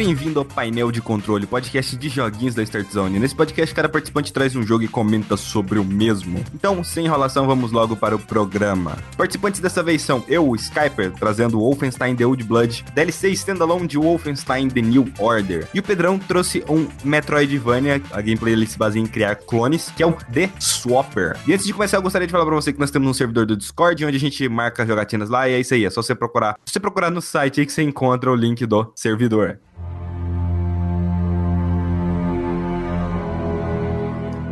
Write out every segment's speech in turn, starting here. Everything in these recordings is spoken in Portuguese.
bem-vindo ao Painel de Controle, podcast de joguinhos da Start Zone. Nesse podcast, cada participante traz um jogo e comenta sobre o mesmo. Então, sem enrolação, vamos logo para o programa. Participantes dessa vez são eu, o Skyper, trazendo Wolfenstein The Old Blood, DLC Standalone de Wolfenstein The New Order. E o Pedrão trouxe um Metroidvania, a gameplay ele se baseia em criar clones, que é o The Swapper. E antes de começar, eu gostaria de falar pra você que nós temos um servidor do Discord, onde a gente marca jogatinas lá, e é isso aí, é só você procurar. Se você procurar no site aí que você encontra o link do servidor.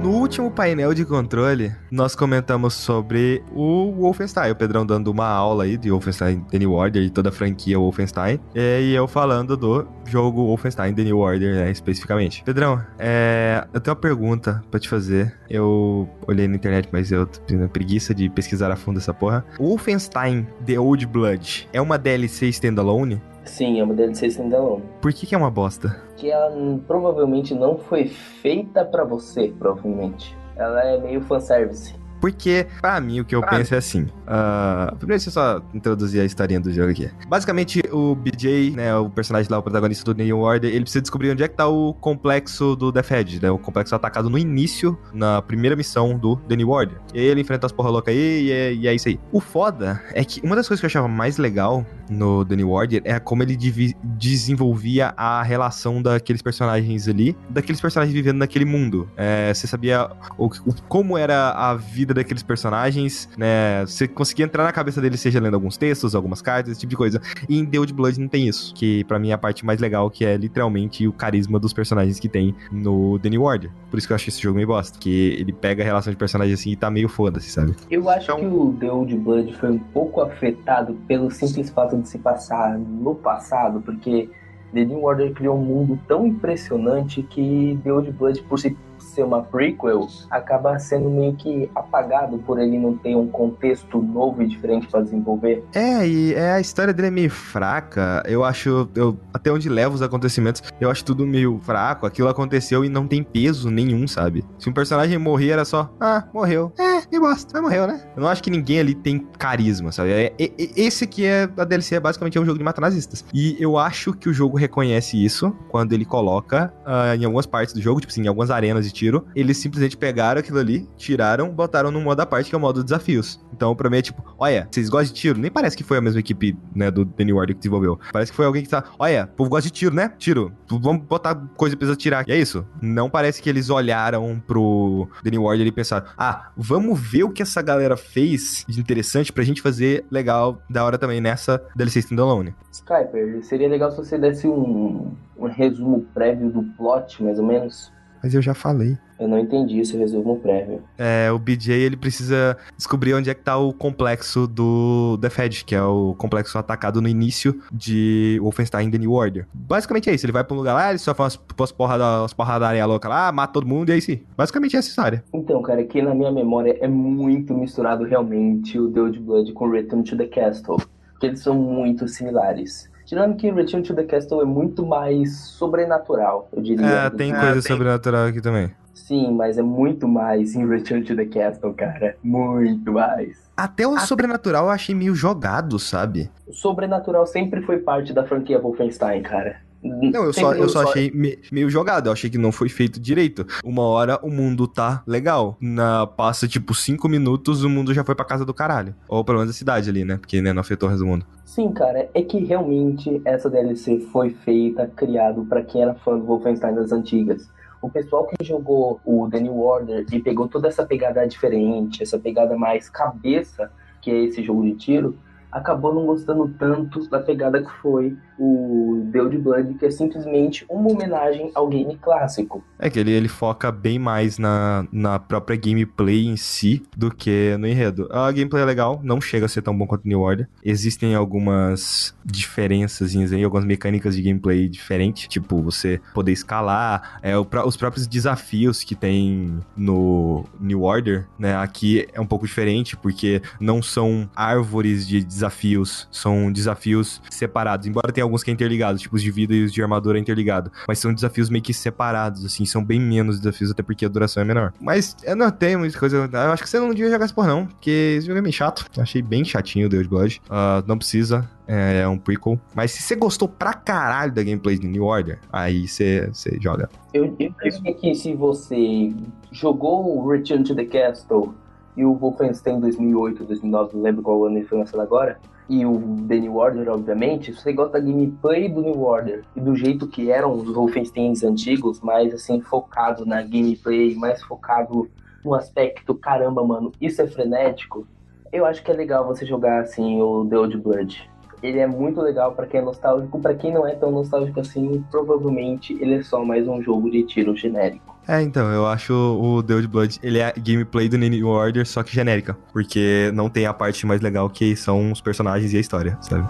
No último painel de controle, nós comentamos sobre o Wolfenstein. O Pedrão dando uma aula aí de Wolfenstein The New Order e toda a franquia Wolfenstein. E eu falando do jogo Wolfenstein The New Order, né, especificamente. Pedrão, é... eu tenho uma pergunta pra te fazer. Eu olhei na internet, mas eu tenho preguiça de pesquisar a fundo essa porra. Wolfenstein The Old Blood é uma DLC standalone? Sim, é uma DLC standalone. Por que, que é uma bosta? Que ela provavelmente não foi feita pra você, provavelmente. Ela é meio fanservice. Porque, pra mim, o que eu pra penso mim. é assim. Uh, primeiro, deixa eu só introduzir a historinha do jogo aqui. Basicamente, o BJ, né, o personagem lá, o protagonista do New Order, ele precisa descobrir onde é que tá o complexo do Death Edge, né? O complexo atacado no início, na primeira missão do The New Order. E aí ele enfrenta as porra louca aí e é, e é isso aí. O foda é que uma das coisas que eu achava mais legal no The New Order é como ele desenvolvia a relação daqueles personagens ali, daqueles personagens vivendo naquele mundo. É, você sabia o, o, como era a vida vida daqueles personagens, né? Você conseguia entrar na cabeça deles, seja lendo alguns textos, algumas cartas, esse tipo de coisa. E em The Old Blood não tem isso, que para mim é a parte mais legal, que é literalmente o carisma dos personagens que tem no The New Order. Por isso que eu acho esse jogo meio bosta, que ele pega a relação de personagens assim e tá meio foda-se, sabe? Eu acho então... que o The Old Blood foi um pouco afetado pelo simples fato de se passar no passado, porque The New Order criou um mundo tão impressionante que The Old Blood, por si ser uma prequel, acaba sendo meio que apagado por ele não ter um contexto novo e diferente para desenvolver. É, e é, a história dele é meio fraca. Eu acho, eu, até onde leva os acontecimentos, eu acho tudo meio fraco. Aquilo aconteceu e não tem peso nenhum, sabe? Se um personagem morrer, era só, ah, morreu. É, que bosta, mas morreu, né? Eu não acho que ninguém ali tem carisma, sabe? É, é, é esse que é a DLC, é basicamente é um jogo de matar nazistas. E eu acho que o jogo reconhece isso quando ele coloca uh, em algumas partes do jogo, tipo assim, em algumas arenas de tiro eles simplesmente pegaram aquilo ali, tiraram, botaram no modo à parte, que é o modo desafios. Então, pra mim é tipo, olha, vocês gostam de tiro? Nem parece que foi a mesma equipe, né, do New Order que desenvolveu. Parece que foi alguém que tá, olha, o povo gosta de tiro, né? Tiro. Vamos botar coisa pra tirar. E é isso. Não parece que eles olharam pro New Order e pensaram, ah, vamos ver o que essa galera fez de interessante pra gente fazer legal, da hora também nessa DLC Standalone. Skyper, seria legal se você desse um, um resumo prévio do plot, mais ou menos. Mas eu já falei. Eu não entendi esse resumo prévio. É, o BJ ele precisa descobrir onde é que tá o complexo do The Fed, que é o complexo atacado no início de Wolfenstein The New Order. Basicamente é isso, ele vai pra um lugar lá, ele só faz umas porradas porradaria louca lá, mata todo mundo e aí sim. Basicamente é essa história. Então, cara, aqui na minha memória é muito misturado realmente o The Old Blood com Return to the Castle, porque eles são muito similares. Tirando que Return to the Castle é muito mais sobrenatural, eu diria. É, tem coisa tem... sobrenatural aqui também. Sim, mas é muito mais em Return to the Castle, cara. Muito mais. Até o Até... sobrenatural eu achei meio jogado, sabe? O sobrenatural sempre foi parte da franquia Wolfenstein, cara. Não, eu só, eu só achei me, meio jogado. Eu achei que não foi feito direito. Uma hora o mundo tá legal. Na passa, tipo, cinco minutos, o mundo já foi pra casa do caralho. Ou pelo menos a cidade ali, né? Porque né, não afetou o resto do mundo. Sim, cara, é que realmente essa DLC foi feita, criado para quem era fã do Wolfenstein das antigas. O pessoal que jogou o The New Order e pegou toda essa pegada diferente, essa pegada mais cabeça, que é esse jogo de tiro, acabou não gostando tanto da pegada que foi o The Old Blood, que é simplesmente uma homenagem ao game clássico. É que ele, ele foca bem mais na, na própria gameplay em si do que no enredo. A gameplay é legal, não chega a ser tão bom quanto New Order. Existem algumas diferenças aí, algumas mecânicas de gameplay diferentes, tipo você poder escalar, é, os próprios desafios que tem no New Order, né? Aqui é um pouco diferente, porque não são árvores de desafios são desafios separados, embora tenha alguns que é interligado, os de vida e os de armadura é interligado, mas são desafios meio que separados, assim, são bem menos desafios, até porque a duração é menor. Mas eu não tenho muita coisa, eu acho que você não devia jogar esse por não, porque esse jogo é meio chato, eu achei bem chatinho o Deus Blood, uh, não precisa, é, é, um prequel. Mas se você gostou pra caralho da gameplay de New Order, aí você joga. Eu, penso que se você jogou Return to the Castle e o Wolfenstein 2008, 2009, não lembro qual ano ele foi lançado agora, e o The New Order, obviamente, você gosta da gameplay do New Order e do jeito que eram os Wolfensteins antigos, mais assim, focado na gameplay, mais focado no aspecto, caramba, mano, isso é frenético, eu acho que é legal você jogar assim o The Old Blood ele é muito legal para quem é nostálgico, para quem não é tão nostálgico assim, provavelmente ele é só mais um jogo de tiro genérico. É, então, eu acho o Old Blood, ele é gameplay do New Order, só que genérica, porque não tem a parte mais legal que são os personagens e a história, sabe?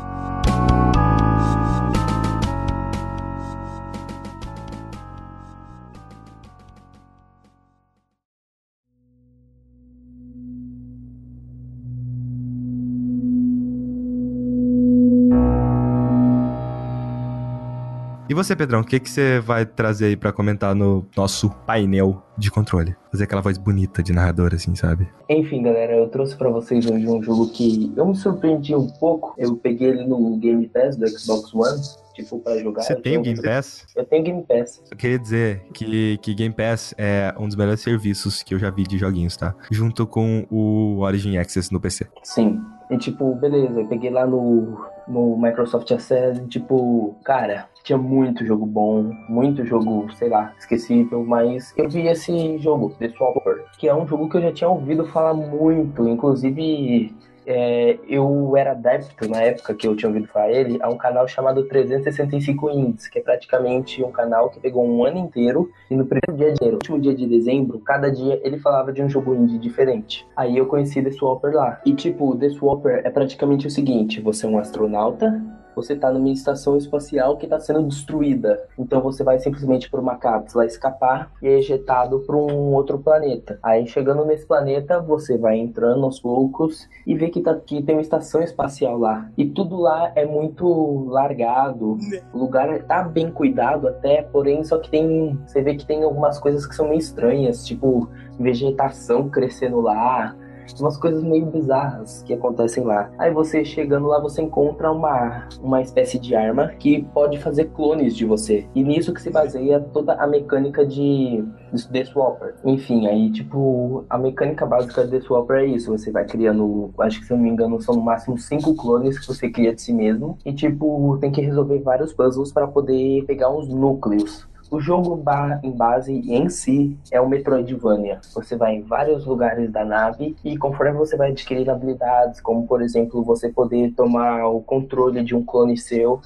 E você, Pedrão, o que, que você vai trazer aí para comentar no nosso painel de controle? Fazer aquela voz bonita de narrador, assim, sabe? Enfim, galera, eu trouxe para vocês hoje um jogo que eu me surpreendi um pouco. Eu peguei ele no Game Pass do Xbox One pra jogar. Você tem o Game Pass? Eu tenho Game Pass. Eu queria dizer que, que Game Pass é um dos melhores serviços que eu já vi de joguinhos, tá? Junto com o Origin Access no PC. Sim. E tipo, beleza, eu peguei lá no, no Microsoft Access e tipo, cara, tinha muito jogo bom, muito jogo, sei lá, esquecível, mas eu vi esse jogo, The Swapper, que é um jogo que eu já tinha ouvido falar muito, inclusive é, eu era adepto, na época que eu tinha ouvido falar ele, a um canal chamado 365 Indies, que é praticamente um canal que pegou um ano inteiro e no primeiro dia de último dia de dezembro, cada dia ele falava de um jogo indie diferente. Aí eu conheci The Swapper lá. E tipo, The Swapper é praticamente o seguinte, você é um astronauta, você está numa estação espacial que está sendo destruída. Então você vai simplesmente por uma cápsula escapar e é ejetado para um outro planeta. Aí chegando nesse planeta, você vai entrando aos poucos e vê que, tá, que tem uma estação espacial lá. E tudo lá é muito largado. O lugar tá bem cuidado até, porém só que tem. Você vê que tem algumas coisas que são meio estranhas, tipo vegetação crescendo lá umas coisas meio bizarras que acontecem lá. Aí você chegando lá, você encontra uma, uma espécie de arma que pode fazer clones de você. E nisso que se baseia toda a mecânica de The Swapper. Enfim, aí tipo, a mecânica básica de The Swapper é isso. Você vai criando, acho que se eu não me engano, são no máximo cinco clones que você cria de si mesmo. E tipo, tem que resolver vários puzzles para poder pegar uns núcleos. O jogo em base em si é o Metroidvania. Você vai em vários lugares da nave e conforme você vai adquirir habilidades, como por exemplo você poder tomar o controle de um clone seu,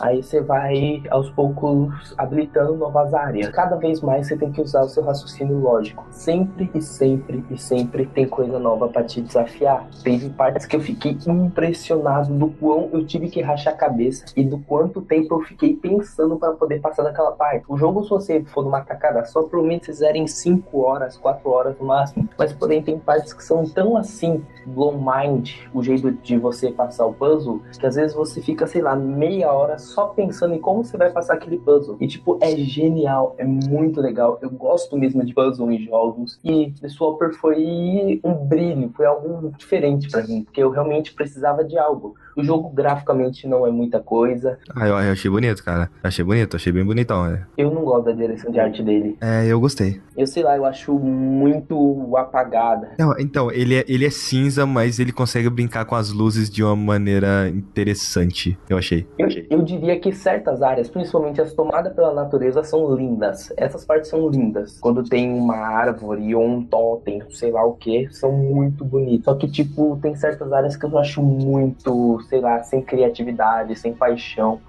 Aí você vai aos poucos habilitando novas áreas. Cada vez mais você tem que usar o seu raciocínio lógico. Sempre e sempre e sempre tem coisa nova para te desafiar. Teve partes que eu fiquei impressionado do quão eu tive que rachar a cabeça e do quanto tempo eu fiquei pensando para poder passar daquela parte. O jogo, se você for numa tacada só, provavelmente vocês em 5 horas, 4 horas no máximo. Mas porém tem partes que são tão assim, blow mind, o jeito de você passar o puzzle, que às vezes você fica, sei lá, meia hora só pensando em como você vai passar aquele puzzle. E, tipo, é genial, é muito legal. Eu gosto mesmo de puzzle em jogos. E The Swapper foi um brilho, foi algo diferente para mim, porque eu realmente precisava de algo. O jogo graficamente não é muita coisa. Ah, eu, eu achei bonito, cara. Achei bonito, achei bem bonitão, né? Eu não gosto da direção de arte dele. É, eu gostei. Eu sei lá, eu acho muito apagada. Não, então, ele é, ele é cinza, mas ele consegue brincar com as luzes de uma maneira interessante, eu achei. Eu, eu diria que certas áreas, principalmente as tomadas pela natureza, são lindas. Essas partes são lindas. Quando tem uma árvore ou um totem, sei lá o que, são muito bonitos. Só que, tipo, tem certas áreas que eu acho muito, sei lá, sem criatividade, sem paixão.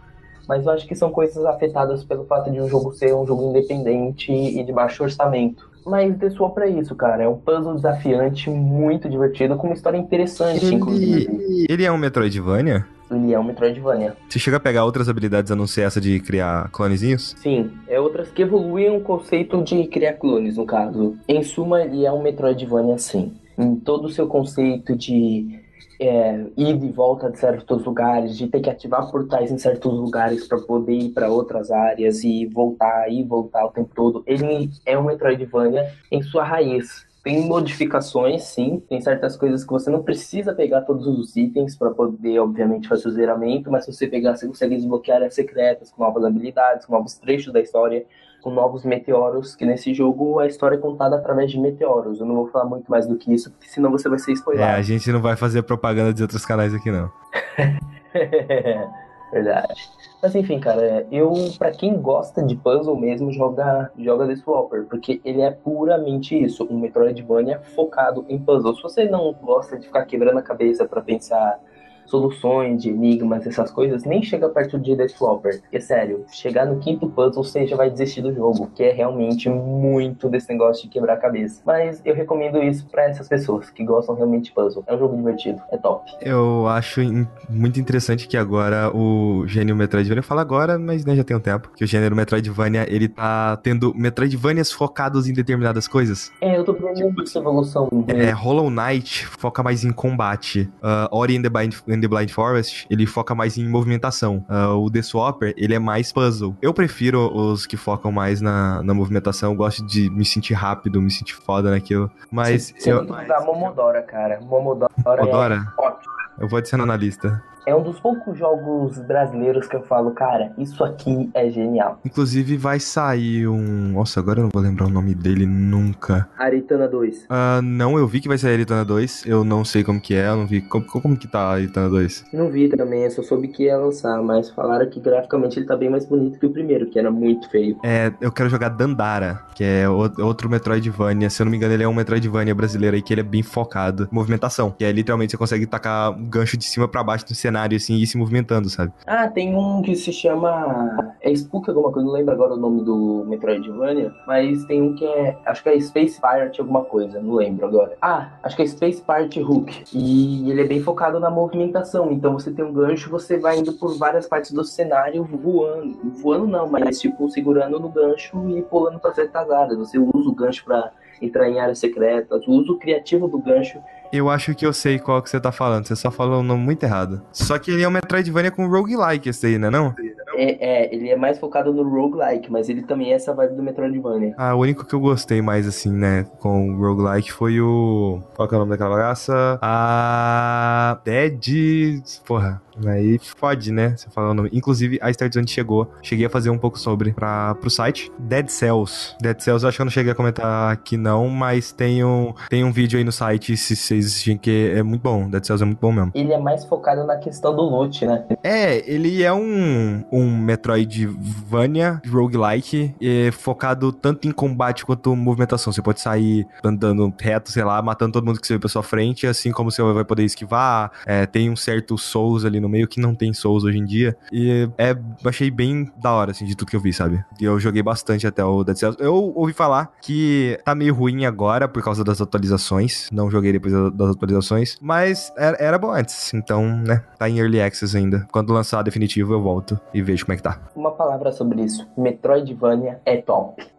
Mas eu acho que são coisas afetadas pelo fato de um jogo ser um jogo independente e de baixo orçamento. Mas The Swap é isso, cara. É um puzzle desafiante, muito divertido, com uma história interessante, ele, inclusive. Ele é um Metroidvania? Ele é um Metroidvania. Você chega a pegar outras habilidades a não ser essa de criar clonezinhos? Sim, é outras que evoluem o conceito de criar clones, no caso. Em suma, ele é um Metroidvania sim. Em todo o seu conceito de é, ir de volta de certos lugares, de ter que ativar portais em certos lugares para poder ir para outras áreas e voltar e voltar o tempo todo. Ele é um Metroidvania em sua raiz. Tem modificações, sim. Tem certas coisas que você não precisa pegar todos os itens para poder, obviamente, fazer o zeramento, mas se você pegar, você consegue desbloquear áreas secretas com novas habilidades, com novos trechos da história, com novos meteoros, que nesse jogo a história é contada através de meteoros. Eu não vou falar muito mais do que isso, porque senão você vai ser spoilado. É, a gente não vai fazer propaganda de outros canais aqui, não. Verdade. Mas enfim, cara, eu, para quem gosta de puzzle mesmo, joga, joga The Swapper, porque ele é puramente isso, um Metroidvania focado em puzzle. Se você não gosta de ficar quebrando a cabeça para pensar soluções de enigmas, essas coisas, nem chega perto de The Swapper. É sério, chegar no quinto puzzle você já vai desistir do jogo, que é realmente muito desse negócio de quebrar a cabeça. Mas eu recomendo isso para essas pessoas que gostam realmente de puzzle. É um jogo divertido, é top. Eu acho muito interessante que agora o gênero Metroidvania, eu falo agora, mas né, já tem um tempo, que o gênero Metroidvania, ele tá tendo Metroidvanias focados em determinadas coisas. É, eu tô vendo essa evolução. É, Hollow Knight foca mais em combate. Uh, Ori and the Blind in the Blind Forest, ele foca mais em movimentação. Uh, o The Swapper, ele é mais puzzle. Eu prefiro os que focam mais na, na movimentação. Eu gosto de me sentir rápido, me sentir foda naquilo. Mas. Você eu... tem que usar Momodora, cara. Momodora, Momodora? é ótimo. Eu vou adicionar na lista é um dos poucos jogos brasileiros que eu falo, cara, isso aqui é genial. Inclusive vai sair um. Nossa, agora eu não vou lembrar o nome dele nunca. Aritana 2. Uh, ah, não, eu vi que vai sair Aritana 2. Eu não sei como que é, eu não vi. Como, como que tá a Aritana 2? Não vi também, eu só soube que ia lançar, mas falaram que graficamente ele tá bem mais bonito que o primeiro, que era muito feio. É, eu quero jogar Dandara, que é outro Metroidvania. Se eu não me engano, ele é um Metroidvania brasileiro aí que ele é bem focado. Movimentação. Que é literalmente você consegue tacar um gancho de cima para baixo do cenário cenário, assim, e se movimentando, sabe? Ah, tem um que se chama. É Spook alguma coisa, não lembro agora o nome do Metroidvania, mas tem um que é. Acho que é Space Pirate alguma coisa, não lembro agora. Ah, acho que é Space Pirate Hook. E ele é bem focado na movimentação. Então você tem um gancho, você vai indo por várias partes do cenário voando. Voando não, mas tipo segurando no gancho e pulando pra certas áreas. Você usa o gancho pra entrar em áreas secretas. O uso criativo do gancho eu acho que eu sei qual que você tá falando. Você só falou o nome muito errado. Só que ele é um Metroidvania com roguelike, esse aí, né não? É, é, ele é mais focado no roguelike, mas ele também é essa vibe do Metroidvania. Ah, o único que eu gostei mais, assim, né, com o roguelike foi o... Qual que é o nome daquela bagaça? A... Dead... Porra... Aí fode, né? Você fala o nome. Inclusive, a Start Zone chegou. Cheguei a fazer um pouco sobre pra, pro site. Dead Cells. Dead Cells, eu acho que eu não cheguei a comentar aqui não, mas tem um, tem um vídeo aí no site, se vocês assistirem, que é muito bom. Dead Cells é muito bom mesmo. Ele é mais focado na questão do loot, né? É, ele é um, um Metroidvania roguelike, é, focado tanto em combate quanto movimentação. Você pode sair andando reto, sei lá, matando todo mundo que você vê pra sua frente, assim como você vai poder esquivar. É, tem um certo Souls ali no meio que não tem Souls hoje em dia. E é, achei bem da hora, assim, de tudo que eu vi, sabe? E eu joguei bastante até o Dead Cells. Eu ouvi falar que tá meio ruim agora por causa das atualizações. Não joguei depois das atualizações, mas era, era bom antes. Então, né, tá em Early Access ainda. Quando lançar definitivo, eu volto e vejo como é que tá. Uma palavra sobre isso. Metroidvania é top.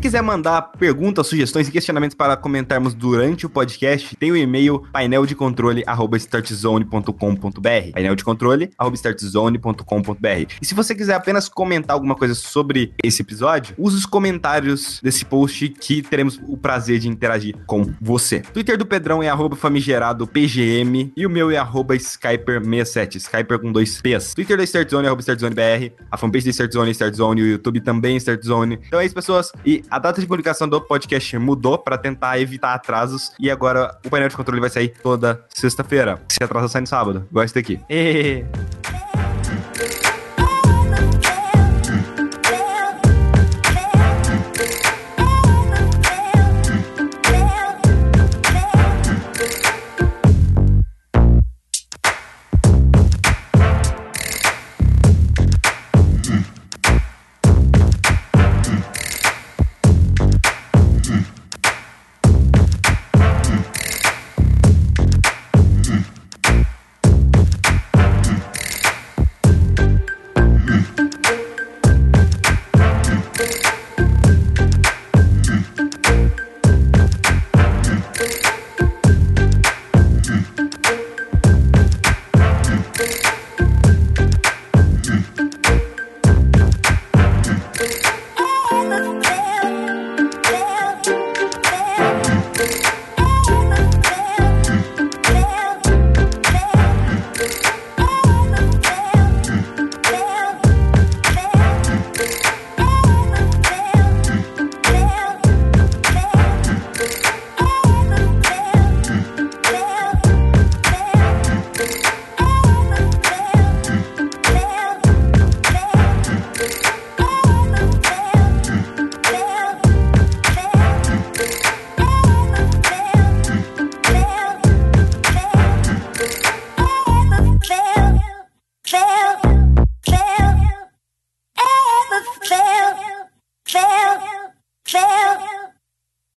Quiser mandar perguntas, sugestões e questionamentos para comentarmos durante o podcast, tem o e-mail paineldecontrole@startzone.com.br. Painel de controle startzone.com.br. E se você quiser apenas comentar alguma coisa sobre esse episódio, use os comentários desse post que teremos o prazer de interagir com você. Twitter do Pedrão é arroba famigerado PGM e o meu é arroba Skyper67, Skyper com dois P's. Twitter da Startzone é arroba StartZoneBR, a fanpage da Startzone é Startzone, o YouTube também é Startzone. Então é isso, pessoas. E a data de publicação do podcast mudou para tentar evitar atrasos e agora o painel de controle vai sair toda sexta-feira. Se atrasa, sai no sábado. Gosto daqui. E...